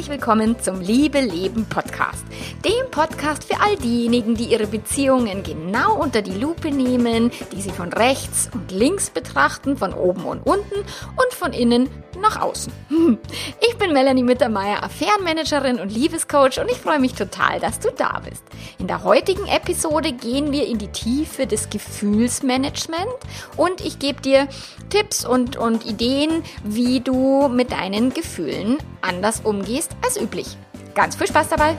herzlich willkommen zum Liebe Leben Podcast. Dem Podcast für all diejenigen, die ihre Beziehungen genau unter die Lupe nehmen, die sie von rechts und links betrachten, von oben und unten und von innen nach außen. Ich bin Melanie Mittermeier, Affärenmanagerin und Liebescoach und ich freue mich total, dass du da bist. In der heutigen Episode gehen wir in die Tiefe des Gefühlsmanagement und ich gebe dir Tipps und, und Ideen, wie du mit deinen Gefühlen anders umgehst als üblich. Ganz viel Spaß dabei!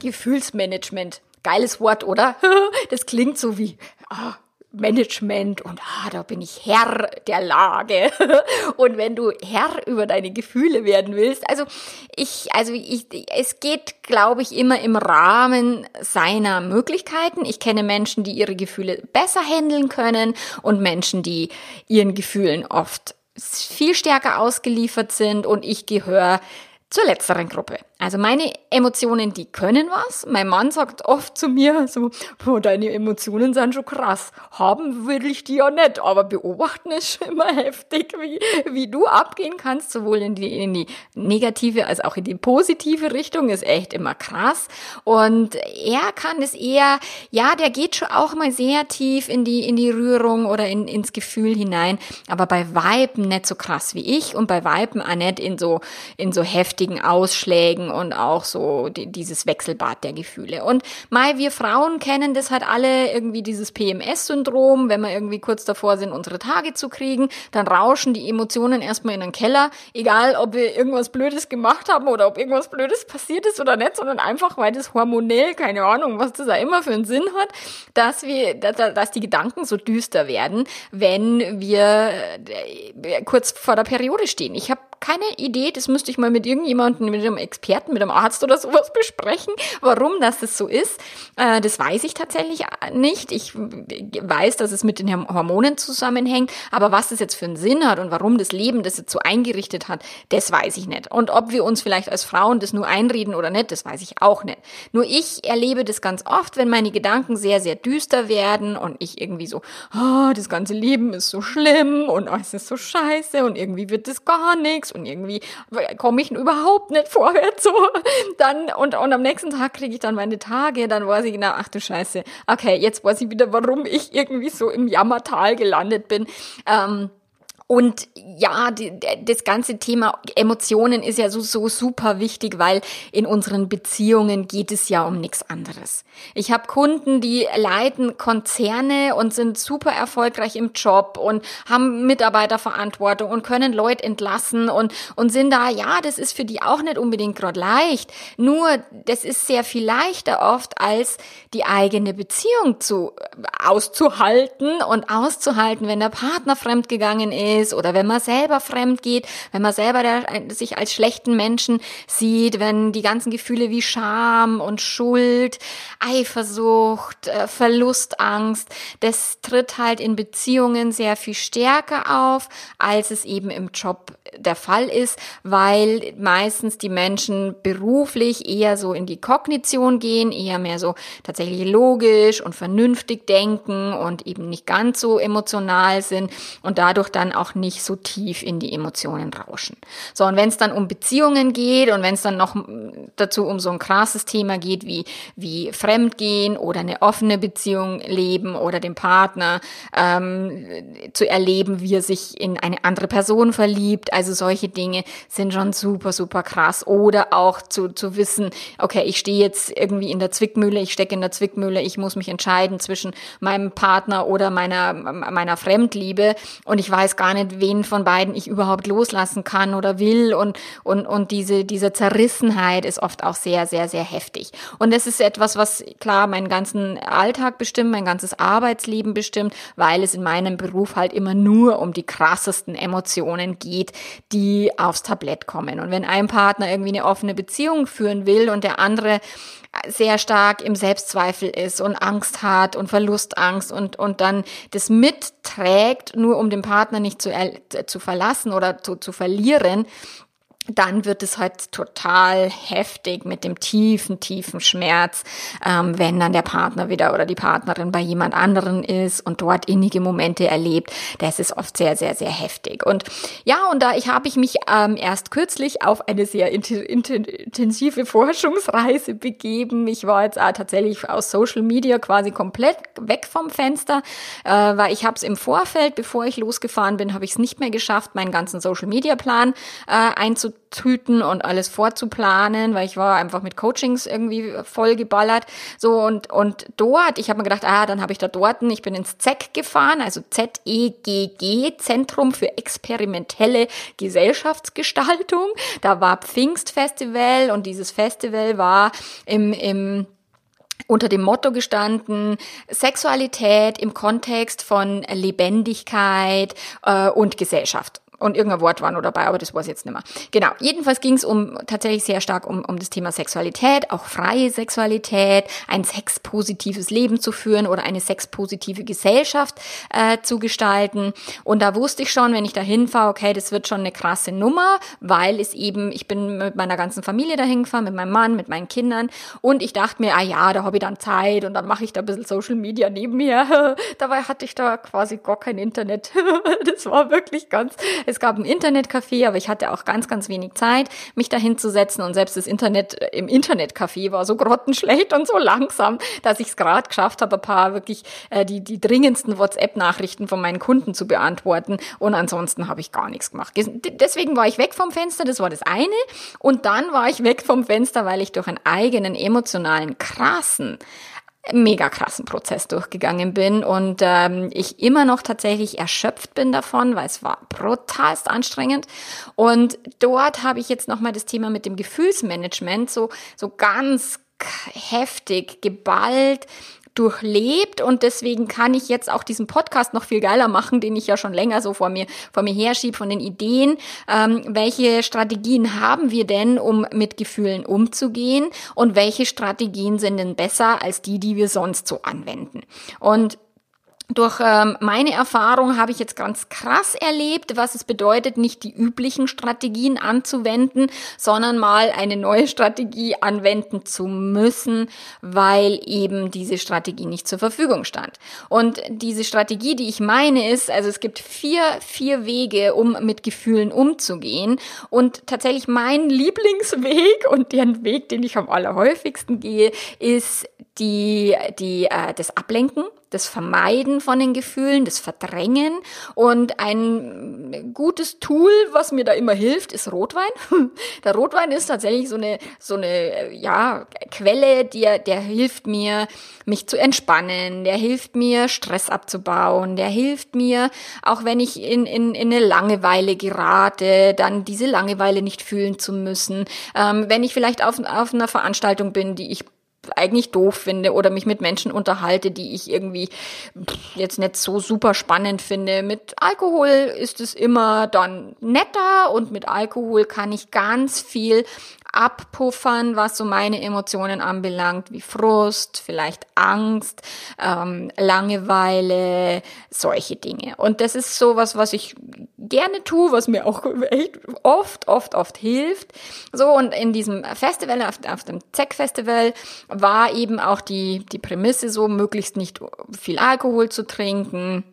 Gefühlsmanagement. Geiles Wort, oder? Das klingt so wie ah, Management und ah, da bin ich Herr der Lage. Und wenn du Herr über deine Gefühle werden willst, also ich, also ich, es geht, glaube ich, immer im Rahmen seiner Möglichkeiten. Ich kenne Menschen, die ihre Gefühle besser handeln können und Menschen, die ihren Gefühlen oft viel stärker ausgeliefert sind und ich gehöre zur letzteren Gruppe. Also meine Emotionen, die können was. Mein Mann sagt oft zu mir so, boah, deine Emotionen sind schon krass. Haben will ich die ja nicht, aber beobachten ist schon immer heftig, wie, wie du abgehen kannst, sowohl in die, in die negative als auch in die positive Richtung, ist echt immer krass. Und er kann es eher, ja, der geht schon auch mal sehr tief in die, in die Rührung oder in, ins Gefühl hinein, aber bei Weiben nicht so krass wie ich und bei Weiben auch nicht in so, in so heftigen Ausschlägen und auch so die, dieses Wechselbad der Gefühle. Und Mai, wir Frauen kennen das halt alle irgendwie dieses PMS-Syndrom, wenn wir irgendwie kurz davor sind, unsere Tage zu kriegen, dann rauschen die Emotionen erstmal in den Keller, egal ob wir irgendwas Blödes gemacht haben oder ob irgendwas Blödes passiert ist oder nicht, sondern einfach, weil das hormonell, keine Ahnung, was das da immer für einen Sinn hat, dass wir, dass die Gedanken so düster werden, wenn wir äh, kurz vor der Periode stehen. Ich habe keine Idee, das müsste ich mal mit irgendjemandem, mit einem Experten, mit einem Arzt oder sowas besprechen, warum das so ist. Äh, das weiß ich tatsächlich nicht. Ich weiß, dass es mit den Hormonen zusammenhängt, aber was das jetzt für einen Sinn hat und warum das Leben das jetzt so eingerichtet hat, das weiß ich nicht. Und ob wir uns vielleicht als Frauen das nur einreden oder nicht, das weiß ich auch nicht. Nur ich erlebe das ganz oft, wenn meine Gedanken sehr, sehr düster werden und ich irgendwie so, oh, das ganze Leben ist so schlimm und oh, es ist so scheiße und irgendwie wird das gar nichts und irgendwie komme ich überhaupt nicht vorwärts so. Dann und, und am nächsten Tag kriege ich dann meine Tage, dann weiß ich genau, ach du Scheiße, okay, jetzt weiß ich wieder, warum ich irgendwie so im Jammertal gelandet bin. Ähm, und ja, die, das ganze Thema Emotionen ist ja so, so super wichtig, weil in unseren Beziehungen geht es ja um nichts anderes. Ich habe Kunden, die leiten Konzerne und sind super erfolgreich im Job und haben Mitarbeiterverantwortung und können Leute entlassen und, und sind da, ja, das ist für die auch nicht unbedingt gerade leicht. Nur, das ist sehr viel leichter oft, als die eigene Beziehung zu, auszuhalten und auszuhalten, wenn der Partner fremdgegangen ist ist oder wenn man selber fremd geht, wenn man selber der, sich als schlechten Menschen sieht, wenn die ganzen Gefühle wie Scham und Schuld, Eifersucht, äh, Verlustangst, das tritt halt in Beziehungen sehr viel stärker auf, als es eben im Job der Fall ist, weil meistens die Menschen beruflich eher so in die Kognition gehen, eher mehr so tatsächlich logisch und vernünftig denken und eben nicht ganz so emotional sind und dadurch dann auch nicht so tief in die Emotionen rauschen. So, und wenn es dann um Beziehungen geht und wenn es dann noch dazu um so ein krasses Thema geht wie, wie Fremdgehen oder eine offene Beziehung leben oder den Partner ähm, zu erleben, wie er sich in eine andere Person verliebt, also solche Dinge sind schon super, super krass. Oder auch zu, zu wissen, okay, ich stehe jetzt irgendwie in der Zwickmühle, ich stecke in der Zwickmühle, ich muss mich entscheiden zwischen meinem Partner oder meiner, meiner Fremdliebe und ich weiß gar nicht, wen von beiden ich überhaupt loslassen kann oder will und, und, und diese, diese Zerrissenheit ist oft auch sehr, sehr, sehr heftig. Und das ist etwas, was klar meinen ganzen Alltag bestimmt, mein ganzes Arbeitsleben bestimmt, weil es in meinem Beruf halt immer nur um die krassesten Emotionen geht, die aufs Tablett kommen. Und wenn ein Partner irgendwie eine offene Beziehung führen will und der andere sehr stark im Selbstzweifel ist und Angst hat und Verlustangst und, und dann das mitträgt, nur um den Partner nicht zu, zu verlassen oder zu, zu verlieren, dann wird es halt total heftig mit dem tiefen, tiefen Schmerz, ähm, wenn dann der Partner wieder oder die Partnerin bei jemand anderen ist und dort innige Momente erlebt. Das ist oft sehr, sehr, sehr heftig. Und ja, und da ich habe ich mich ähm, erst kürzlich auf eine sehr intensive Forschungsreise begeben. Ich war jetzt auch tatsächlich aus Social Media quasi komplett weg vom Fenster, äh, weil ich habe es im Vorfeld, bevor ich losgefahren bin, habe ich es nicht mehr geschafft, meinen ganzen Social Media Plan äh, einzuteilen Tüten und alles vorzuplanen, weil ich war einfach mit Coachings irgendwie voll geballert. So und und dort, ich habe mir gedacht, ah, dann habe ich da dort, ich bin ins ZEG gefahren, also Z E G G Zentrum für experimentelle Gesellschaftsgestaltung. Da war Pfingstfestival und dieses Festival war im im unter dem Motto gestanden, Sexualität im Kontext von Lebendigkeit äh, und Gesellschaft und irgendein Wort war noch dabei, aber das weiß ich jetzt nicht mehr. Genau, jedenfalls ging es um tatsächlich sehr stark um, um das Thema Sexualität, auch freie Sexualität, ein sexpositives Leben zu führen oder eine sexpositive Gesellschaft äh, zu gestalten. Und da wusste ich schon, wenn ich da hinfahre, okay, das wird schon eine krasse Nummer, weil es eben, ich bin mit meiner ganzen Familie dahin gefahren, mit meinem Mann, mit meinen Kindern und ich dachte mir, ah ja, da habe ich dann Zeit und dann mache ich da ein bisschen Social Media neben mir. Dabei hatte ich da quasi gar kein Internet. das war wirklich ganz es gab ein Internetcafé, aber ich hatte auch ganz, ganz wenig Zeit, mich dahin zu setzen und selbst das Internet äh, im Internetcafé war so grottenschlecht und so langsam, dass ich es gerade geschafft habe, ein paar wirklich äh, die, die dringendsten WhatsApp-Nachrichten von meinen Kunden zu beantworten. Und ansonsten habe ich gar nichts gemacht. Deswegen war ich weg vom Fenster, das war das eine. Und dann war ich weg vom Fenster, weil ich durch einen eigenen emotionalen krassen mega krassen Prozess durchgegangen bin und ähm, ich immer noch tatsächlich erschöpft bin davon, weil es war brutalst anstrengend. Und dort habe ich jetzt nochmal das Thema mit dem Gefühlsmanagement so, so ganz heftig geballt durchlebt und deswegen kann ich jetzt auch diesen Podcast noch viel geiler machen, den ich ja schon länger so vor mir vor mir herschiebe von den Ideen. Ähm, welche Strategien haben wir denn, um mit Gefühlen umzugehen und welche Strategien sind denn besser als die, die wir sonst so anwenden? Und durch ähm, meine Erfahrung habe ich jetzt ganz krass erlebt, was es bedeutet, nicht die üblichen Strategien anzuwenden, sondern mal eine neue Strategie anwenden zu müssen, weil eben diese Strategie nicht zur Verfügung stand. Und diese Strategie, die ich meine, ist, also es gibt vier, vier Wege, um mit Gefühlen umzugehen. Und tatsächlich mein Lieblingsweg und deren Weg, den ich am allerhäufigsten gehe, ist die, die, äh, das Ablenken das Vermeiden von den Gefühlen, das Verdrängen. Und ein gutes Tool, was mir da immer hilft, ist Rotwein. Der Rotwein ist tatsächlich so eine, so eine, ja, Quelle, der, der hilft mir, mich zu entspannen, der hilft mir, Stress abzubauen, der hilft mir, auch wenn ich in, in, in eine Langeweile gerate, dann diese Langeweile nicht fühlen zu müssen. Ähm, wenn ich vielleicht auf, auf einer Veranstaltung bin, die ich eigentlich doof finde oder mich mit Menschen unterhalte, die ich irgendwie jetzt nicht so super spannend finde. Mit Alkohol ist es immer dann netter und mit Alkohol kann ich ganz viel abpuffern, was so meine Emotionen anbelangt, wie Frust, vielleicht Angst, ähm, Langeweile, solche Dinge. Und das ist sowas, was ich gerne tue, was mir auch echt oft, oft, oft hilft. So, und in diesem Festival, auf, auf dem ZEC-Festival, war eben auch die, die Prämisse so, möglichst nicht viel Alkohol zu trinken,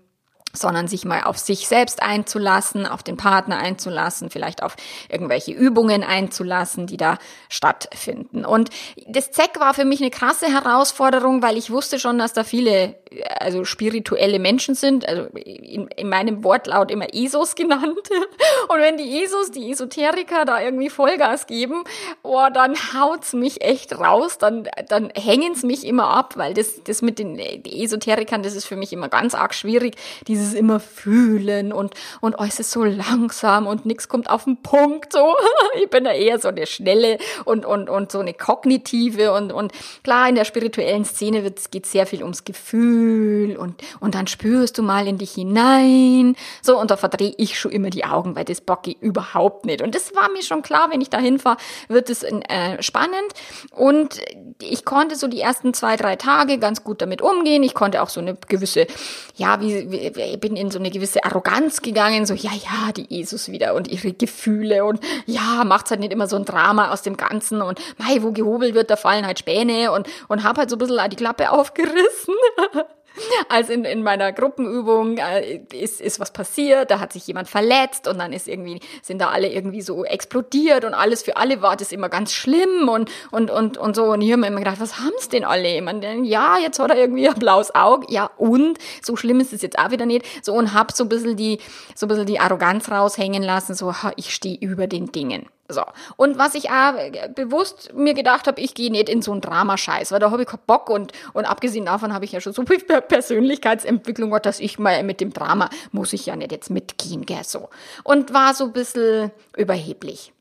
sondern sich mal auf sich selbst einzulassen, auf den Partner einzulassen, vielleicht auf irgendwelche Übungen einzulassen, die da stattfinden. Und das ZEC war für mich eine krasse Herausforderung, weil ich wusste schon, dass da viele also spirituelle Menschen sind, also in, in meinem Wortlaut immer ESOs genannt. Und wenn die ESOs, die Esoteriker da irgendwie Vollgas geben, oh, dann haut's mich echt raus, dann, dann hängen's mich immer ab, weil das, das mit den Esoterikern, das ist für mich immer ganz arg schwierig, dieses immer fühlen und, und oh, es ist so langsam und nix kommt auf den Punkt, so. Ich bin da eher so eine schnelle und, und, und so eine kognitive und, und klar, in der spirituellen Szene geht sehr viel ums Gefühl, und, und dann spürst du mal in dich hinein. So, und da verdrehe ich schon immer die Augen, weil das bock ich überhaupt nicht. Und das war mir schon klar, wenn ich da hinfahre, wird es äh, spannend. Und ich konnte so die ersten zwei, drei Tage ganz gut damit umgehen. Ich konnte auch so eine gewisse, ja, wie, wie bin in so eine gewisse Arroganz gegangen, so, ja, ja, die Jesus wieder und ihre Gefühle und ja, macht's halt nicht immer so ein Drama aus dem Ganzen und mei, wo gehobelt wird, da fallen halt Späne und, und hab halt so ein bisschen die Klappe aufgerissen. als in, in meiner Gruppenübung äh, ist, ist was passiert, da hat sich jemand verletzt und dann ist irgendwie, sind da alle irgendwie so explodiert und alles für alle war das immer ganz schlimm und, und, und, und so. Und ich habe mir immer gedacht, was haben's denn alle? Ich meine, ja, jetzt hat er irgendwie ein blaues Auge, ja und? So schlimm ist es jetzt auch wieder nicht. So und hab so ein bisschen die, so ein bisschen die Arroganz raushängen lassen, so, ich stehe über den Dingen. So. Und was ich auch bewusst mir gedacht habe, ich gehe nicht in so einen Dramascheiß, weil da habe ich keinen Bock und, und abgesehen davon habe ich ja schon so viel Persönlichkeitsentwicklung, dass ich mal mit dem Drama muss ich ja nicht jetzt mitgehen, gell, so. Und war so ein bisschen überheblich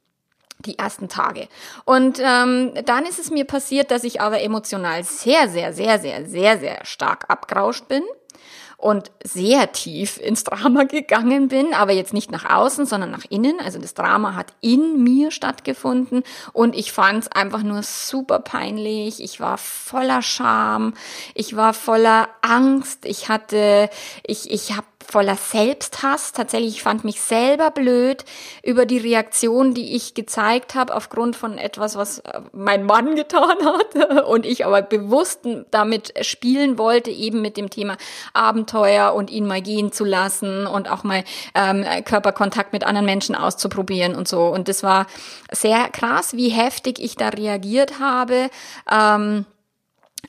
die ersten Tage. Und ähm, dann ist es mir passiert, dass ich aber emotional sehr, sehr, sehr, sehr, sehr, sehr stark abgerauscht bin und sehr tief ins Drama gegangen bin, aber jetzt nicht nach außen, sondern nach innen. Also das Drama hat in mir stattgefunden und ich fand es einfach nur super peinlich. Ich war voller Scham, ich war voller Angst, ich hatte, ich, ich habe voller Selbsthass. Tatsächlich, ich fand mich selber blöd über die Reaktion, die ich gezeigt habe aufgrund von etwas, was äh, mein Mann getan hat und ich aber bewusst damit spielen wollte, eben mit dem Thema Abenteuer und ihn mal gehen zu lassen und auch mal ähm, Körperkontakt mit anderen Menschen auszuprobieren und so. Und das war sehr krass, wie heftig ich da reagiert habe. Ähm,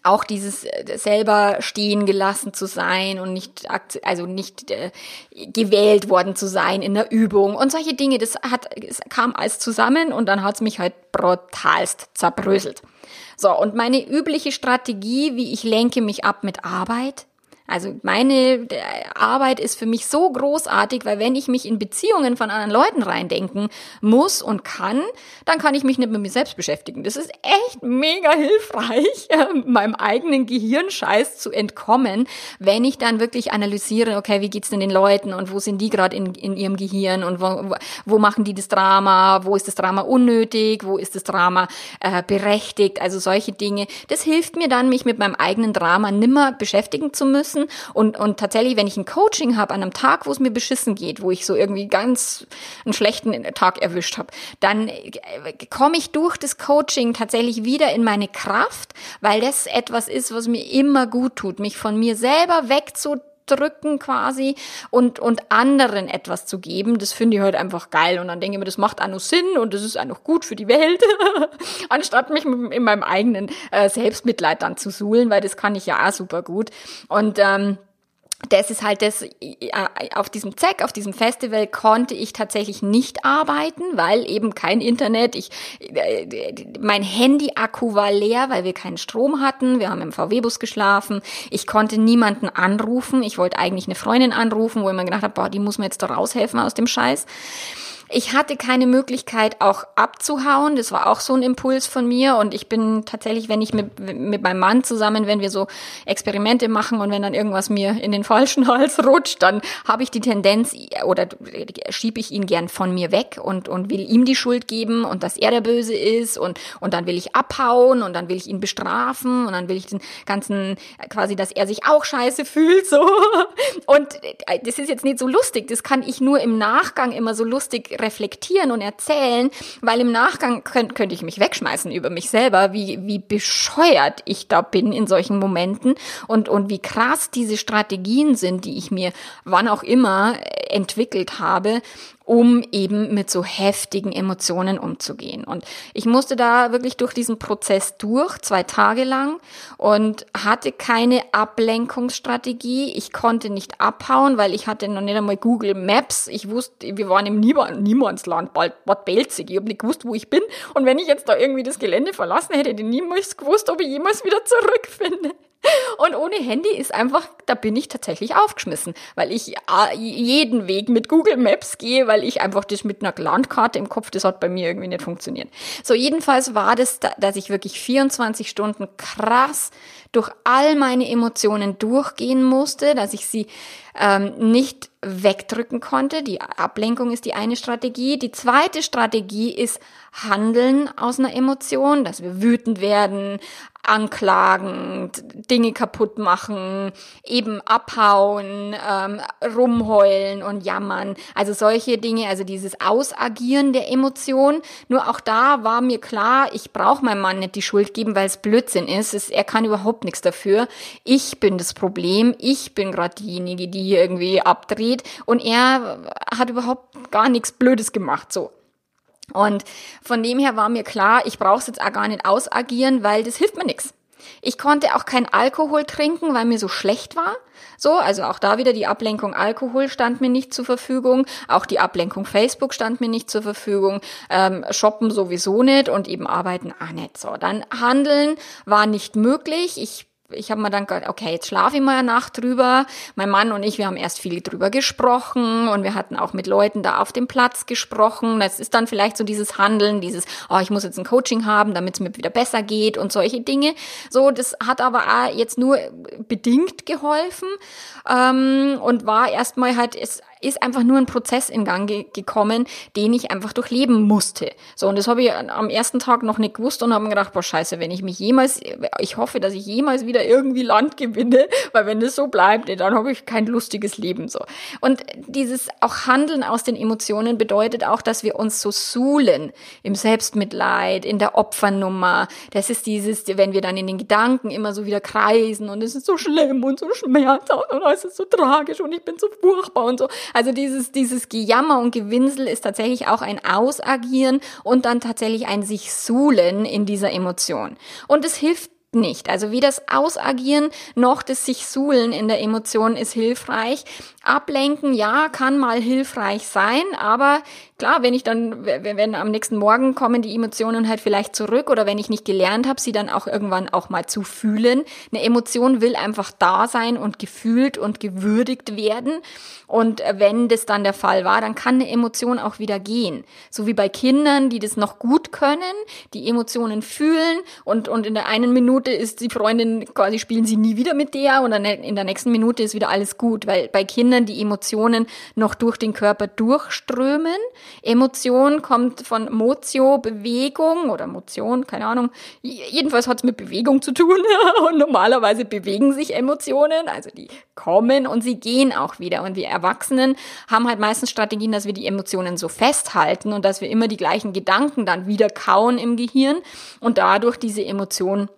auch dieses äh, selber stehen gelassen zu sein und nicht also nicht äh, gewählt worden zu sein in der Übung und solche Dinge das hat es kam alles zusammen und dann hat's mich halt brutalst zerbröselt. So und meine übliche Strategie, wie ich lenke mich ab mit Arbeit, also meine Arbeit ist für mich so großartig, weil wenn ich mich in Beziehungen von anderen Leuten reindenken muss und kann, dann kann ich mich nicht mit mir selbst beschäftigen. Das ist echt mega hilfreich, meinem eigenen Gehirnscheiß zu entkommen, wenn ich dann wirklich analysiere, okay, wie geht's denn den Leuten und wo sind die gerade in, in ihrem Gehirn und wo, wo machen die das Drama, wo ist das Drama unnötig, wo ist das Drama äh, berechtigt, also solche Dinge. Das hilft mir dann, mich mit meinem eigenen Drama nimmer beschäftigen zu müssen beschissen. Und, und tatsächlich, wenn ich ein Coaching habe an einem Tag, wo es mir beschissen geht, wo ich so irgendwie ganz einen schlechten Tag erwischt habe, dann äh, komme ich durch das Coaching tatsächlich wieder in meine Kraft, weil das etwas ist, was mir immer gut tut, mich von mir selber wegzudrücken quasi und, und anderen etwas zu geben, das finde ich halt einfach geil. Und dann denke ich mir, das macht auch noch Sinn und das ist auch noch gut für die Welt, anstatt mich in meinem eigenen äh, Selbstmitleid dann zu suhlen, weil das kann ich ja auch super gut. Und ähm, das ist halt das, auf diesem ZEC, auf diesem Festival konnte ich tatsächlich nicht arbeiten, weil eben kein Internet, ich, äh, mein Handy-Akku war leer, weil wir keinen Strom hatten, wir haben im VW-Bus geschlafen, ich konnte niemanden anrufen, ich wollte eigentlich eine Freundin anrufen, wo ich mir gedacht habe, boah, die muss mir jetzt da raushelfen aus dem Scheiß. Ich hatte keine Möglichkeit auch abzuhauen. Das war auch so ein Impuls von mir. Und ich bin tatsächlich, wenn ich mit, mit meinem Mann zusammen, wenn wir so Experimente machen und wenn dann irgendwas mir in den falschen Hals rutscht, dann habe ich die Tendenz oder schiebe ich ihn gern von mir weg und, und will ihm die Schuld geben und dass er der Böse ist und, und dann will ich abhauen und dann will ich ihn bestrafen und dann will ich den ganzen, quasi, dass er sich auch scheiße fühlt, so. Und äh, das ist jetzt nicht so lustig. Das kann ich nur im Nachgang immer so lustig reflektieren und erzählen, weil im Nachgang könnt, könnte ich mich wegschmeißen über mich selber, wie, wie bescheuert ich da bin in solchen Momenten und, und wie krass diese Strategien sind, die ich mir wann auch immer entwickelt habe, um eben mit so heftigen Emotionen umzugehen. Und ich musste da wirklich durch diesen Prozess durch, zwei Tage lang, und hatte keine Ablenkungsstrategie. Ich konnte nicht abhauen, weil ich hatte noch nicht einmal Google Maps. Ich wusste, wir waren im Niemandsland, bald Bad Belzig. Ich habe nicht gewusst, wo ich bin. Und wenn ich jetzt da irgendwie das Gelände verlassen hätte, hätte ich niemals gewusst, ob ich jemals wieder zurückfinde. Und ohne Handy ist einfach, da bin ich tatsächlich aufgeschmissen, weil ich äh, jeden Weg mit Google Maps gehe, weil ich einfach das mit einer Landkarte im Kopf, das hat bei mir irgendwie nicht funktioniert. So, jedenfalls war das, dass ich wirklich 24 Stunden krass durch all meine Emotionen durchgehen musste, dass ich sie ähm, nicht wegdrücken konnte. Die Ablenkung ist die eine Strategie. Die zweite Strategie ist Handeln aus einer Emotion, dass wir wütend werden, anklagen, Dinge kaputt machen, eben abhauen, ähm, rumheulen und jammern. Also solche Dinge, also dieses Ausagieren der Emotion. Nur auch da war mir klar, ich brauche meinem Mann nicht die Schuld geben, weil es Blödsinn ist. Es, er kann überhaupt nichts dafür. Ich bin das Problem. Ich bin gerade diejenige, die irgendwie abdreht. Und er hat überhaupt gar nichts Blödes gemacht. So. Und von dem her war mir klar, ich brauche es jetzt auch gar nicht ausagieren, weil das hilft mir nichts. Ich konnte auch kein Alkohol trinken, weil mir so schlecht war. So, also auch da wieder die Ablenkung Alkohol stand mir nicht zur Verfügung, auch die Ablenkung Facebook stand mir nicht zur Verfügung, ähm, Shoppen sowieso nicht und eben Arbeiten auch nicht. So, dann Handeln war nicht möglich. Ich ich habe mir dann gedacht, okay, jetzt schlafe ich mal eine Nacht drüber. Mein Mann und ich, wir haben erst viel drüber gesprochen und wir hatten auch mit Leuten da auf dem Platz gesprochen. Das ist dann vielleicht so dieses Handeln, dieses, oh, ich muss jetzt ein Coaching haben, damit es mir wieder besser geht und solche Dinge. So, das hat aber auch jetzt nur bedingt geholfen ähm, und war erstmal halt, es ist einfach nur ein Prozess in Gang ge gekommen, den ich einfach durchleben musste. So, und das habe ich am ersten Tag noch nicht gewusst und habe mir gedacht, boah, scheiße, wenn ich mich jemals, ich hoffe, dass ich jemals wieder irgendwie Land gewinne, weil wenn das so bleibt, dann habe ich kein lustiges Leben so. Und dieses auch Handeln aus den Emotionen bedeutet auch, dass wir uns so suhlen im Selbstmitleid, in der Opfernummer. Das ist dieses, wenn wir dann in den Gedanken immer so wieder kreisen und es ist so schlimm und so schmerzhaft und es ist so tragisch und ich bin so furchtbar und so. Also dieses, dieses Gejammer und Gewinsel ist tatsächlich auch ein Ausagieren und dann tatsächlich ein sich suhlen in dieser Emotion. Und es hilft nicht. Also wie das Ausagieren noch das sich suhlen in der Emotion ist hilfreich. Ablenken, ja, kann mal hilfreich sein, aber klar, wenn ich dann, wenn am nächsten Morgen kommen die Emotionen halt vielleicht zurück oder wenn ich nicht gelernt habe, sie dann auch irgendwann auch mal zu fühlen. Eine Emotion will einfach da sein und gefühlt und gewürdigt werden. Und wenn das dann der Fall war, dann kann eine Emotion auch wieder gehen. So wie bei Kindern, die das noch gut können, die Emotionen fühlen und, und in der einen Minute ist die Freundin quasi spielen sie nie wieder mit der und dann in der nächsten Minute ist wieder alles gut, weil bei Kindern die Emotionen noch durch den Körper durchströmen Emotion kommt von Motio, Bewegung oder Motion, keine Ahnung. Jedenfalls hat es mit Bewegung zu tun. und normalerweise bewegen sich Emotionen, also die kommen und sie gehen auch wieder. Und wir Erwachsenen haben halt meistens Strategien, dass wir die Emotionen so festhalten und dass wir immer die gleichen Gedanken dann wieder kauen im Gehirn und dadurch diese Emotionen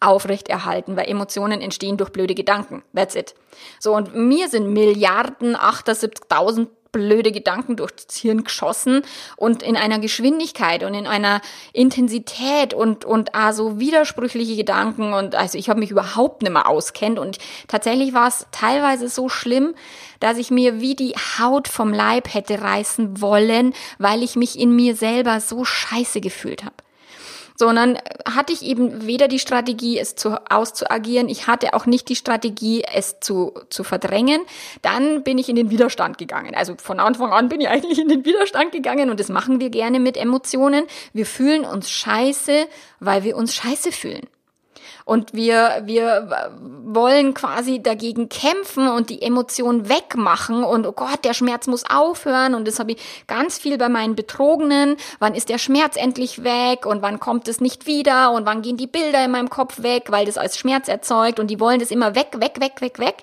aufrechterhalten, weil Emotionen entstehen durch blöde Gedanken. That's it. So, und mir sind Milliarden, 78.000 blöde Gedanken durchs Hirn geschossen und in einer Geschwindigkeit und in einer Intensität und und also widersprüchliche Gedanken und also ich habe mich überhaupt nicht mehr auskennt. Und tatsächlich war es teilweise so schlimm, dass ich mir wie die Haut vom Leib hätte reißen wollen, weil ich mich in mir selber so scheiße gefühlt habe sondern hatte ich eben weder die Strategie, es zu, auszuagieren, ich hatte auch nicht die Strategie, es zu, zu verdrängen. Dann bin ich in den Widerstand gegangen. Also von Anfang an bin ich eigentlich in den Widerstand gegangen und das machen wir gerne mit Emotionen. Wir fühlen uns scheiße, weil wir uns scheiße fühlen. Und wir, wir wollen quasi dagegen kämpfen und die Emotion wegmachen. Und oh Gott, der Schmerz muss aufhören. Und das habe ich ganz viel bei meinen Betrogenen. Wann ist der Schmerz endlich weg? Und wann kommt es nicht wieder? Und wann gehen die Bilder in meinem Kopf weg, weil das als Schmerz erzeugt? Und die wollen das immer weg, weg, weg, weg, weg.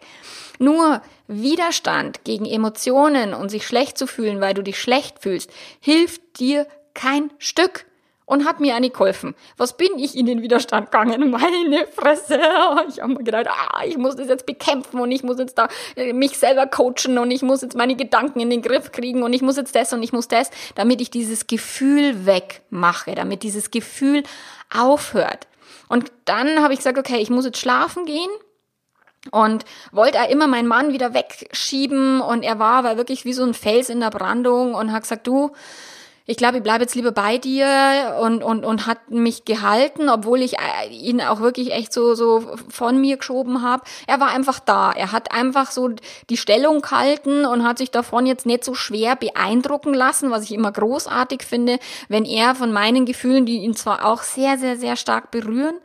Nur Widerstand gegen Emotionen und sich schlecht zu fühlen, weil du dich schlecht fühlst, hilft dir kein Stück und hat mir eine geholfen. Was bin ich in den Widerstand gegangen? Meine Fresse. Ich habe mir gedacht, ah, ich muss das jetzt bekämpfen und ich muss jetzt da äh, mich selber coachen und ich muss jetzt meine Gedanken in den Griff kriegen und ich muss jetzt das und ich muss das, damit ich dieses Gefühl wegmache, damit dieses Gefühl aufhört. Und dann habe ich gesagt, okay, ich muss jetzt schlafen gehen und wollte er immer meinen Mann wieder wegschieben und er war, war wirklich wie so ein Fels in der Brandung und hat gesagt, du, ich glaube, ich bleibe jetzt lieber bei dir und, und, und hat mich gehalten, obwohl ich äh, ihn auch wirklich echt so, so von mir geschoben habe. Er war einfach da. Er hat einfach so die Stellung gehalten und hat sich davon jetzt nicht so schwer beeindrucken lassen, was ich immer großartig finde, wenn er von meinen Gefühlen, die ihn zwar auch sehr, sehr, sehr stark berühren,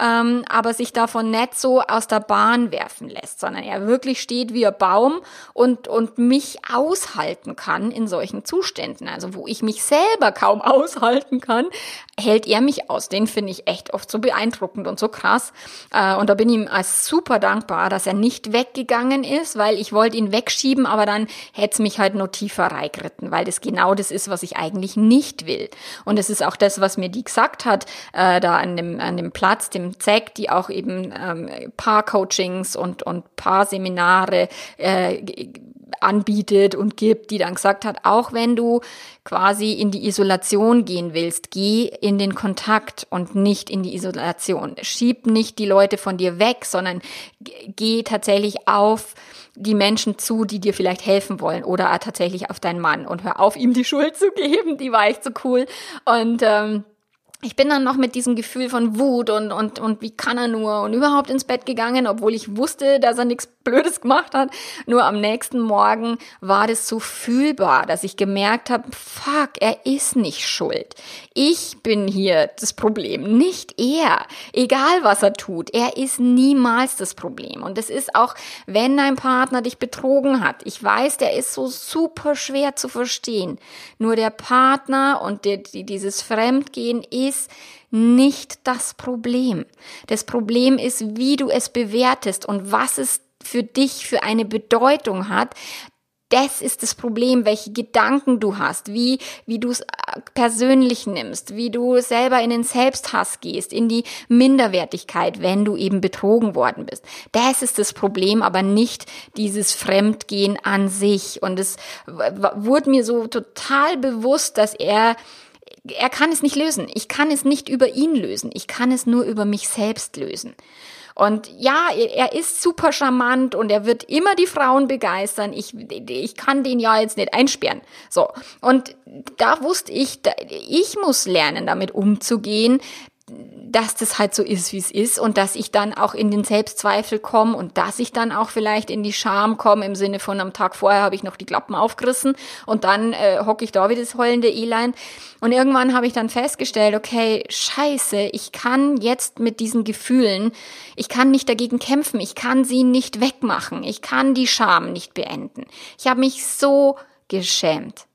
ähm, aber sich davon nicht so aus der Bahn werfen lässt, sondern er wirklich steht wie ein Baum und, und mich aushalten kann in solchen Zuständen, also wo ich mich mich selber kaum aushalten kann, hält er mich aus. Den finde ich echt oft so beeindruckend und so krass. Äh, und da bin ich ihm als super dankbar, dass er nicht weggegangen ist, weil ich wollte ihn wegschieben, aber dann hätte es mich halt noch tiefer reingeritten, weil das genau das ist, was ich eigentlich nicht will. Und es ist auch das, was mir die gesagt hat, äh, da an dem, an dem Platz, dem ZEC, die auch eben ähm, Paar-Coachings und, und Paar-Seminare äh, anbietet und gibt, die dann gesagt hat, auch wenn du quasi in die Isolation gehen willst, geh in den Kontakt und nicht in die Isolation. Schieb nicht die Leute von dir weg, sondern geh tatsächlich auf die Menschen zu, die dir vielleicht helfen wollen oder tatsächlich auf deinen Mann und hör auf, ihm die Schuld zu geben. Die war echt so cool. Und ähm, ich bin dann noch mit diesem Gefühl von Wut und, und, und wie kann er nur und überhaupt ins Bett gegangen, obwohl ich wusste, dass er nichts Blödes gemacht hat. Nur am nächsten Morgen war das so fühlbar, dass ich gemerkt habe, fuck, er ist nicht schuld. Ich bin hier das Problem, nicht er. Egal was er tut, er ist niemals das Problem. Und es ist auch, wenn dein Partner dich betrogen hat. Ich weiß, der ist so super schwer zu verstehen. Nur der Partner und der, die, dieses Fremdgehen ist nicht das Problem. Das Problem ist, wie du es bewertest und was es für dich für eine Bedeutung hat, das ist das Problem, welche Gedanken du hast, wie, wie du es äh, persönlich nimmst, wie du selber in den Selbsthass gehst, in die Minderwertigkeit, wenn du eben betrogen worden bist. Das ist das Problem, aber nicht dieses Fremdgehen an sich. Und es wurde mir so total bewusst, dass er er kann es nicht lösen. Ich kann es nicht über ihn lösen. Ich kann es nur über mich selbst lösen. Und ja, er ist super charmant und er wird immer die Frauen begeistern. Ich, ich kann den ja jetzt nicht einsperren. So. Und da wusste ich, ich muss lernen, damit umzugehen, dass das halt so ist, wie es ist und dass ich dann auch in den Selbstzweifel komme und dass ich dann auch vielleicht in die Scham komme im Sinne von am Tag vorher habe ich noch die Klappen aufgerissen und dann äh, hocke ich da wie das heulende Elend und irgendwann habe ich dann festgestellt, okay, scheiße, ich kann jetzt mit diesen Gefühlen, ich kann nicht dagegen kämpfen, ich kann sie nicht wegmachen, ich kann die Scham nicht beenden. Ich habe mich so geschämt.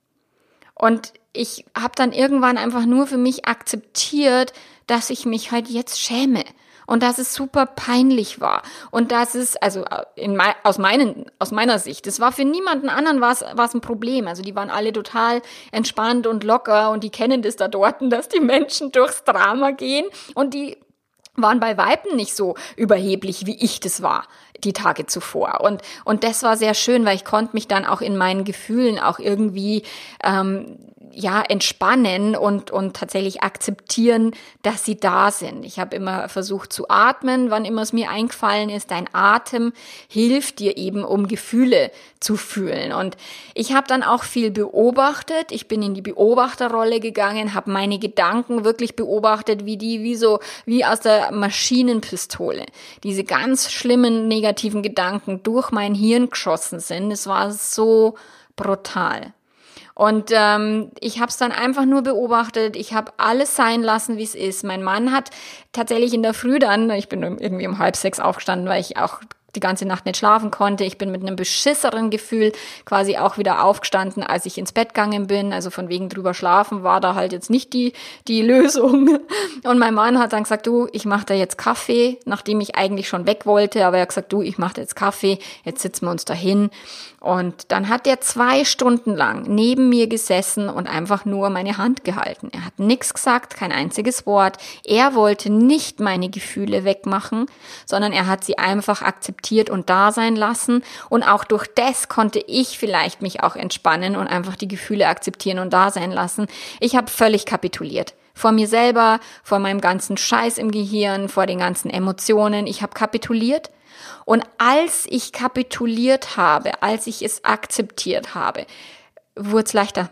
Und ich habe dann irgendwann einfach nur für mich akzeptiert, dass ich mich halt jetzt schäme und dass es super peinlich war und dass es also äh, in, aus meinen aus meiner Sicht es war für niemanden anderen war es ein Problem also die waren alle total entspannt und locker und die kennen das da dort dass die Menschen durchs Drama gehen und die waren bei Weitem nicht so überheblich, wie ich das war die Tage zuvor. Und, und das war sehr schön, weil ich konnte mich dann auch in meinen Gefühlen auch irgendwie ähm, ja, entspannen und, und tatsächlich akzeptieren, dass sie da sind. Ich habe immer versucht zu atmen, wann immer es mir eingefallen ist. Dein Atem hilft dir eben, um Gefühle zu fühlen. Und ich habe dann auch viel beobachtet. Ich bin in die Beobachterrolle gegangen, habe meine Gedanken wirklich beobachtet, wie die, wie so, wie aus der Maschinenpistole. Diese ganz schlimmen negativen Gedanken durch mein Hirn geschossen sind. Es war so brutal. Und ähm, ich habe es dann einfach nur beobachtet. Ich habe alles sein lassen, wie es ist. Mein Mann hat tatsächlich in der Früh dann, ich bin irgendwie um halb sechs aufgestanden, weil ich auch die ganze Nacht nicht schlafen konnte. Ich bin mit einem beschisseren Gefühl quasi auch wieder aufgestanden, als ich ins Bett gegangen bin. Also von wegen drüber schlafen war da halt jetzt nicht die, die Lösung. Und mein Mann hat dann gesagt, du, ich mache da jetzt Kaffee, nachdem ich eigentlich schon weg wollte. Aber er hat gesagt, du, ich mache jetzt Kaffee, jetzt sitzen wir uns dahin. Und dann hat er zwei Stunden lang neben mir gesessen und einfach nur meine Hand gehalten. Er hat nichts gesagt, kein einziges Wort. Er wollte nicht meine Gefühle wegmachen, sondern er hat sie einfach akzeptiert und da sein lassen. Und auch durch das konnte ich vielleicht mich auch entspannen und einfach die Gefühle akzeptieren und da sein lassen. Ich habe völlig kapituliert vor mir selber, vor meinem ganzen Scheiß im Gehirn, vor den ganzen Emotionen. Ich habe kapituliert und als ich kapituliert habe, als ich es akzeptiert habe, wurde es leichter.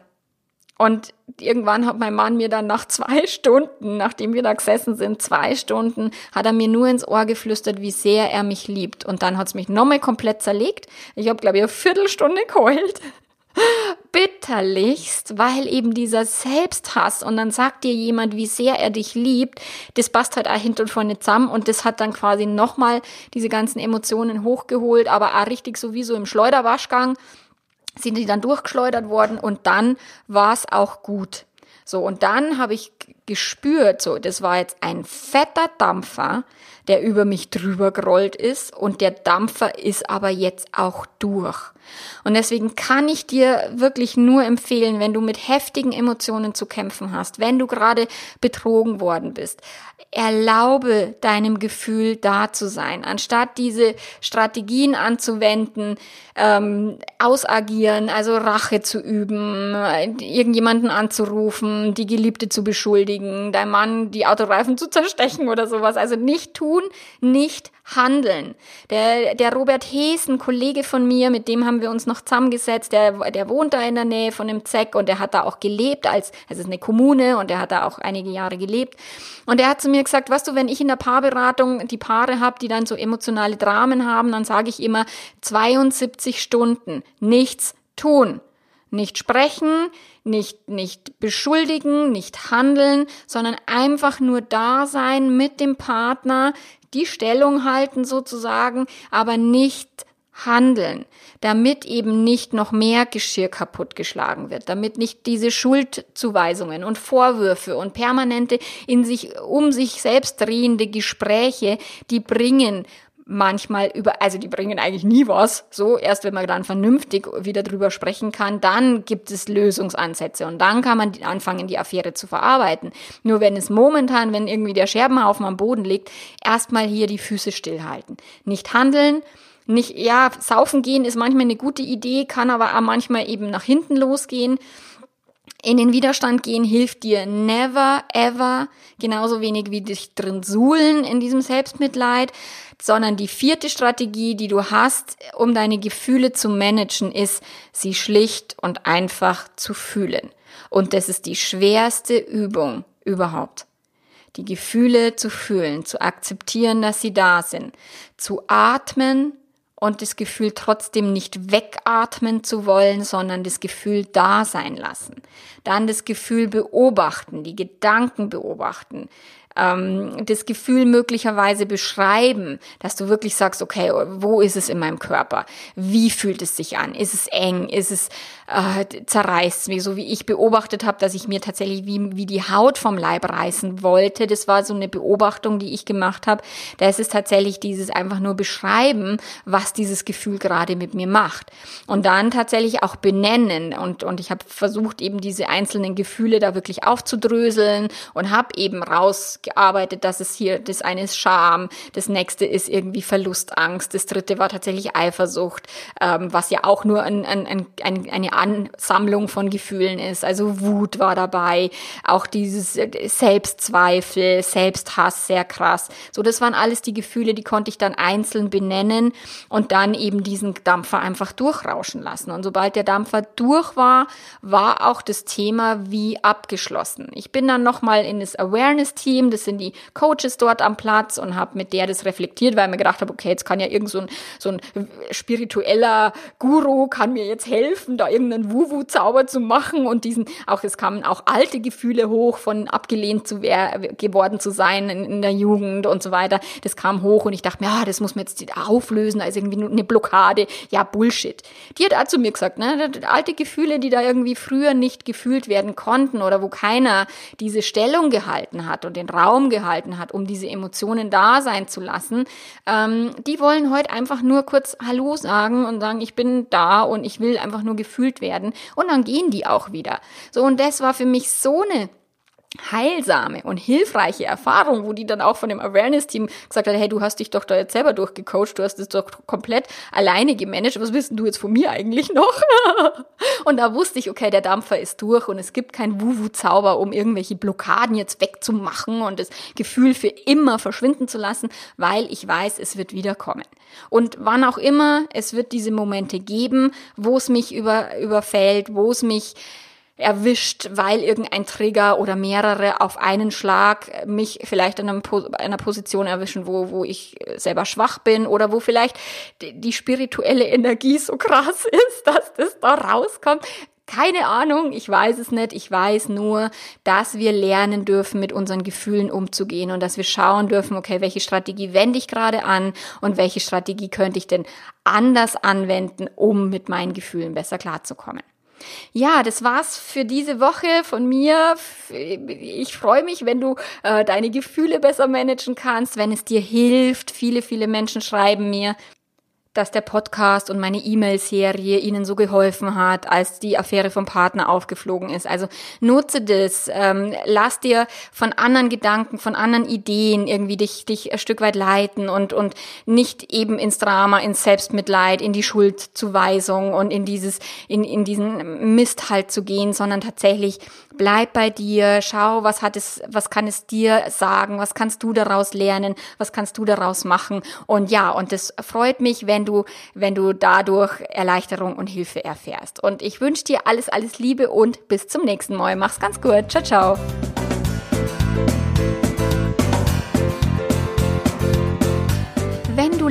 Und irgendwann hat mein Mann mir dann nach zwei Stunden, nachdem wir da gesessen sind, zwei Stunden, hat er mir nur ins Ohr geflüstert, wie sehr er mich liebt. Und dann hat es mich nochmal komplett zerlegt. Ich habe, glaube ich, eine Viertelstunde geheult bitterlichst, weil eben dieser Selbsthass und dann sagt dir jemand, wie sehr er dich liebt, das passt halt auch hinter und vorne zusammen und das hat dann quasi nochmal diese ganzen Emotionen hochgeholt, aber auch richtig sowieso im Schleuderwaschgang sind die dann durchgeschleudert worden und dann war es auch gut. So, und dann habe ich gespürt, so, das war jetzt ein fetter Dampfer, der über mich drüber gerollt ist und der Dampfer ist aber jetzt auch durch. Und deswegen kann ich dir wirklich nur empfehlen, wenn du mit heftigen Emotionen zu kämpfen hast, wenn du gerade betrogen worden bist, erlaube deinem Gefühl da zu sein, anstatt diese Strategien anzuwenden, ähm, ausagieren, also Rache zu üben, irgendjemanden anzurufen, die Geliebte zu beschuldigen, dein Mann die Autoreifen zu zerstechen oder sowas. Also nicht tun, nicht handeln. Der, der Robert Hees, ein Kollege von mir, mit dem haben wir uns noch zusammengesetzt, der, der wohnt da in der Nähe von dem Zeck und der hat da auch gelebt, als, es ist eine Kommune und der hat da auch einige Jahre gelebt. Und er hat zu mir gesagt, weißt du, wenn ich in der Paarberatung die Paare habe, die dann so emotionale Dramen haben, dann sage ich immer 72 Stunden nichts tun. Nicht sprechen, nicht, nicht beschuldigen, nicht handeln, sondern einfach nur da sein mit dem Partner, die Stellung halten sozusagen, aber nicht handeln, damit eben nicht noch mehr Geschirr kaputtgeschlagen wird, damit nicht diese Schuldzuweisungen und Vorwürfe und permanente in sich um sich selbst drehende Gespräche, die bringen manchmal über, also die bringen eigentlich nie was. So, erst wenn man dann vernünftig wieder drüber sprechen kann, dann gibt es Lösungsansätze und dann kann man anfangen, die Affäre zu verarbeiten. Nur wenn es momentan, wenn irgendwie der Scherbenhaufen am Boden liegt, erstmal hier die Füße stillhalten. Nicht handeln, nicht, ja, saufen gehen ist manchmal eine gute Idee, kann aber auch manchmal eben nach hinten losgehen. In den Widerstand gehen hilft dir never, ever, genauso wenig wie dich drin suhlen in diesem Selbstmitleid, sondern die vierte Strategie, die du hast, um deine Gefühle zu managen, ist, sie schlicht und einfach zu fühlen. Und das ist die schwerste Übung überhaupt. Die Gefühle zu fühlen, zu akzeptieren, dass sie da sind, zu atmen und das Gefühl trotzdem nicht wegatmen zu wollen, sondern das Gefühl da sein lassen. Dann das Gefühl beobachten, die Gedanken beobachten, ähm, das Gefühl möglicherweise beschreiben, dass du wirklich sagst, okay, wo ist es in meinem Körper? Wie fühlt es sich an? Ist es eng? Ist es äh, zerreißt mich? So wie ich beobachtet habe, dass ich mir tatsächlich wie, wie die Haut vom Leib reißen wollte. Das war so eine Beobachtung, die ich gemacht habe. Da ist es tatsächlich dieses einfach nur beschreiben, was dieses Gefühl gerade mit mir macht. Und dann tatsächlich auch benennen. Und, und ich habe versucht, eben diese einzelnen Gefühle da wirklich aufzudröseln und habe eben raus gearbeitet, dass es hier, das eine ist Scham, das nächste ist irgendwie Verlustangst, das dritte war tatsächlich Eifersucht, ähm, was ja auch nur ein, ein, ein, eine Ansammlung von Gefühlen ist. Also Wut war dabei, auch dieses Selbstzweifel, Selbsthass, sehr krass. So, das waren alles die Gefühle, die konnte ich dann einzeln benennen und dann eben diesen Dampfer einfach durchrauschen lassen. Und sobald der Dampfer durch war, war auch das Thema wie abgeschlossen. Ich bin dann nochmal in das Awareness-Team, das sind die Coaches dort am Platz und habe mit der das reflektiert, weil ich mir gedacht habe, okay, jetzt kann ja irgend so ein, so ein spiritueller Guru kann mir jetzt helfen, da irgendeinen Wu-Wu-Zauber zu machen und diesen, auch es kamen auch alte Gefühle hoch von abgelehnt zu geworden zu sein in, in, der Jugend und so weiter. Das kam hoch und ich dachte mir, ja, das muss man jetzt auflösen, also irgendwie nur eine Blockade. Ja, Bullshit. Die hat auch zu mir gesagt, ne, alte Gefühle, die da irgendwie früher nicht gefühlt werden konnten oder wo keiner diese Stellung gehalten hat und den Raum Raum gehalten hat, um diese Emotionen da sein zu lassen, ähm, die wollen heute einfach nur kurz Hallo sagen und sagen, ich bin da und ich will einfach nur gefühlt werden. Und dann gehen die auch wieder. So, und das war für mich so eine heilsame und hilfreiche Erfahrung, wo die dann auch von dem Awareness-Team gesagt hat, hey, du hast dich doch da jetzt selber durchgecoacht, du hast es doch komplett alleine gemanagt, was wissen du jetzt von mir eigentlich noch? und da wusste ich, okay, der Dampfer ist durch und es gibt kein Wu-Wu-Zauber, um irgendwelche Blockaden jetzt wegzumachen und das Gefühl für immer verschwinden zu lassen, weil ich weiß, es wird wiederkommen. Und wann auch immer, es wird diese Momente geben, wo es mich über, überfällt, wo es mich erwischt, weil irgendein Trigger oder mehrere auf einen Schlag mich vielleicht in einer Position erwischen, wo, wo ich selber schwach bin oder wo vielleicht die spirituelle Energie so krass ist, dass das da rauskommt Keine Ahnung, ich weiß es nicht. Ich weiß nur, dass wir lernen dürfen, mit unseren Gefühlen umzugehen und dass wir schauen dürfen, okay, welche Strategie wende ich gerade an und welche Strategie könnte ich denn anders anwenden, um mit meinen Gefühlen besser klarzukommen. Ja, das war's für diese Woche von mir. Ich freue mich, wenn du äh, deine Gefühle besser managen kannst, wenn es dir hilft. Viele, viele Menschen schreiben mir, dass der Podcast und meine E-Mail-Serie ihnen so geholfen hat, als die Affäre vom Partner aufgeflogen ist. Also nutze das, ähm, lass dir von anderen Gedanken, von anderen Ideen irgendwie dich, dich ein Stück weit leiten und, und nicht eben ins Drama, ins Selbstmitleid, in die Schuldzuweisung und in dieses, in, in diesen Mist halt zu gehen, sondern tatsächlich bleib bei dir, schau, was hat es, was kann es dir sagen, was kannst du daraus lernen, was kannst du daraus machen. Und ja, und es freut mich, wenn du, wenn du dadurch Erleichterung und Hilfe erfährst. Und ich wünsche dir alles, alles Liebe und bis zum nächsten Mal. Mach's ganz gut. Ciao, ciao.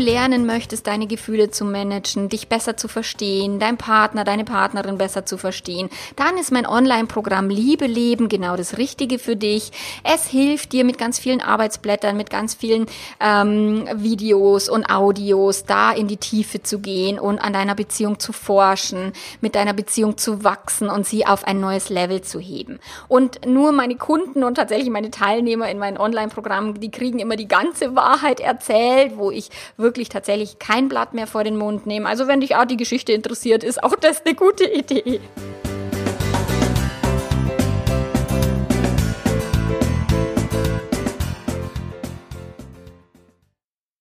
Lernen möchtest, deine Gefühle zu managen, dich besser zu verstehen, dein Partner, deine Partnerin besser zu verstehen, dann ist mein Online-Programm Liebe Leben genau das Richtige für dich. Es hilft dir mit ganz vielen Arbeitsblättern, mit ganz vielen ähm, Videos und Audios da in die Tiefe zu gehen und an deiner Beziehung zu forschen, mit deiner Beziehung zu wachsen und sie auf ein neues Level zu heben. Und nur meine Kunden und tatsächlich meine Teilnehmer in meinem Online-Programm, die kriegen immer die ganze Wahrheit erzählt, wo ich wirklich tatsächlich kein Blatt mehr vor den Mund nehme. Also wenn dich auch die Geschichte interessiert, ist auch das eine gute Idee.